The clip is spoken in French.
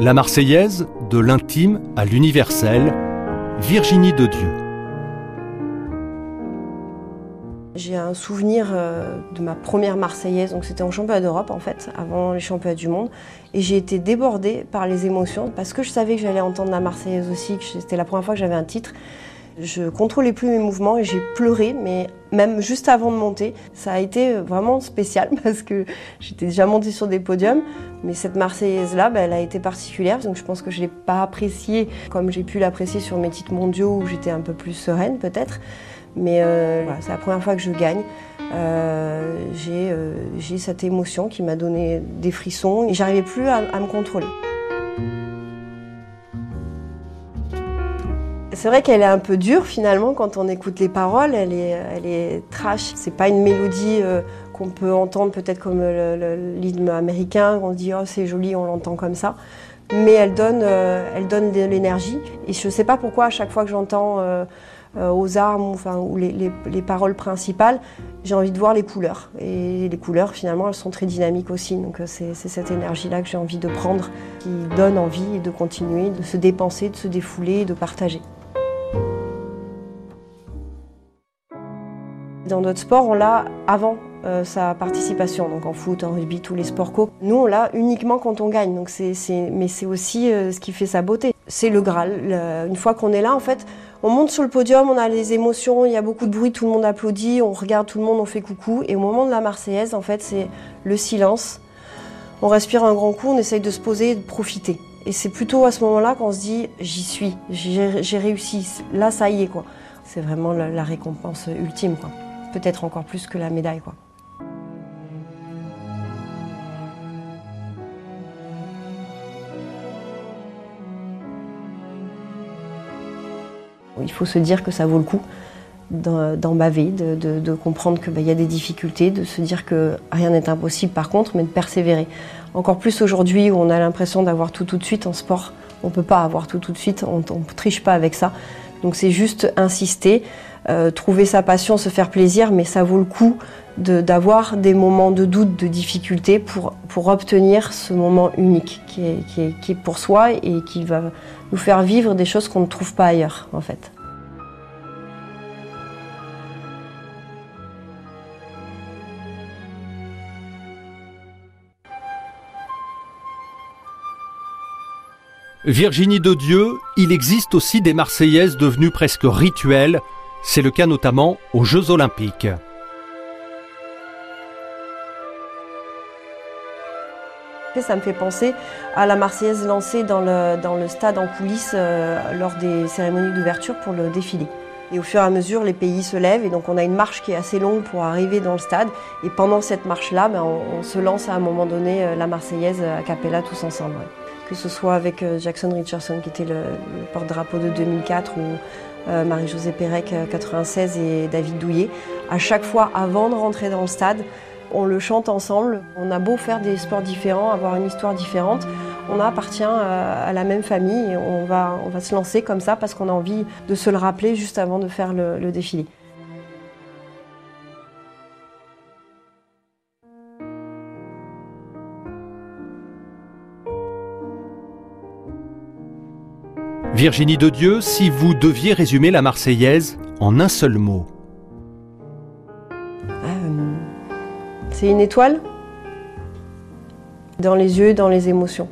La Marseillaise, de l'intime à l'universel, Virginie de Dieu. J'ai un souvenir euh, de ma première Marseillaise, donc c'était en championnat d'Europe en fait, avant les championnats du monde. Et j'ai été débordée par les émotions parce que je savais que j'allais entendre la Marseillaise aussi, que c'était la première fois que j'avais un titre. Je contrôlais plus mes mouvements et j'ai pleuré, mais même juste avant de monter, ça a été vraiment spécial parce que j'étais déjà montée sur des podiums, mais cette Marseillaise-là, bah, elle a été particulière, donc je pense que je l'ai pas appréciée comme j'ai pu l'apprécier sur mes titres mondiaux où j'étais un peu plus sereine peut-être. Mais euh, voilà, c'est la première fois que je gagne. Euh, euh, j'ai cette émotion qui m'a donné des frissons et j'arrivais plus à me contrôler. C'est vrai qu'elle est un peu dure finalement quand on écoute les paroles. Elle est, elle est trash. C'est pas une mélodie euh, qu'on peut entendre peut-être comme le, américain. On dit oh c'est joli, on l'entend comme ça. Mais elle donne, euh, elle donne de l'énergie. Et je sais pas pourquoi à chaque fois que j'entends euh, aux armes enfin, ou les, les, paroles principales, j'ai envie de voir les couleurs. Et les couleurs finalement elles sont très dynamiques aussi. Donc c'est cette énergie-là que j'ai envie de prendre, qui donne envie de continuer, de se dépenser, de se défouler, de partager. Dans d'autres sports, on l'a avant euh, sa participation, donc en foot, en rugby, tous les sports co. Nous, on l'a uniquement quand on gagne, donc c'est, mais c'est aussi euh, ce qui fait sa beauté. C'est le Graal. une fois qu'on est là, en fait, on monte sur le podium, on a les émotions, il y a beaucoup de bruit, tout le monde applaudit, on regarde tout le monde, on fait coucou. Et au moment de la Marseillaise, en fait, c'est le silence. On respire un grand coup, on essaye de se poser et de profiter. Et c'est plutôt à ce moment-là qu'on se dit j'y suis, j'ai, réussi, là ça y est quoi. C'est vraiment la, la récompense ultime quoi peut-être encore plus que la médaille. Quoi. Il faut se dire que ça vaut le coup d'en baver, de, comprendre qu'il bah, y a des difficultés, de se dire que rien n'est impossible par contre, mais de persévérer. Encore plus aujourd'hui où on a l'impression d'avoir tout tout de suite en sport. On ne peut pas avoir tout tout de suite, on ne triche pas avec ça. Donc c'est juste insister, euh, trouver sa passion, se faire plaisir, mais ça vaut le coup d'avoir des moments de doute, de difficulté pour, obtenir ce moment unique qui est, qui, est, qui est pour soi et qui va nous faire vivre des choses qu'on ne trouve pas ailleurs en fait. Virginie de Dieu, il existe aussi des Marseillaises devenues presque rituelles c'est le cas notamment aux Jeux olympiques. Ça me fait penser à la Marseillaise lancée dans le, stade en coulisses euh, lors des cérémonies d'ouverture pour le défilé. Et au fur et à mesure, les pays se lèvent et donc on a une marche qui est assez longue pour arriver dans le stade. Et pendant cette marche-là, ben, on, se lance à un moment donné euh, la Marseillaise à Capella tous ensemble. Que ce soit avec euh, Jackson Richardson qui était le, porte-drapeau de 2004 ou euh, Marie-Josée Pérec 96 euh, et David Douillet. À chaque fois, avant de rentrer dans le stade, on le chante ensemble. On a beau faire des sports différents, avoir une histoire différente, on appartient à la même famille et on va se lancer comme ça parce qu'on a envie de se le rappeler juste avant de faire le défilé. Virginie de Dieu, si vous deviez résumer la Marseillaise en un seul mot. Euh, c'est une étoile? Dans les yeux, dans les émotions.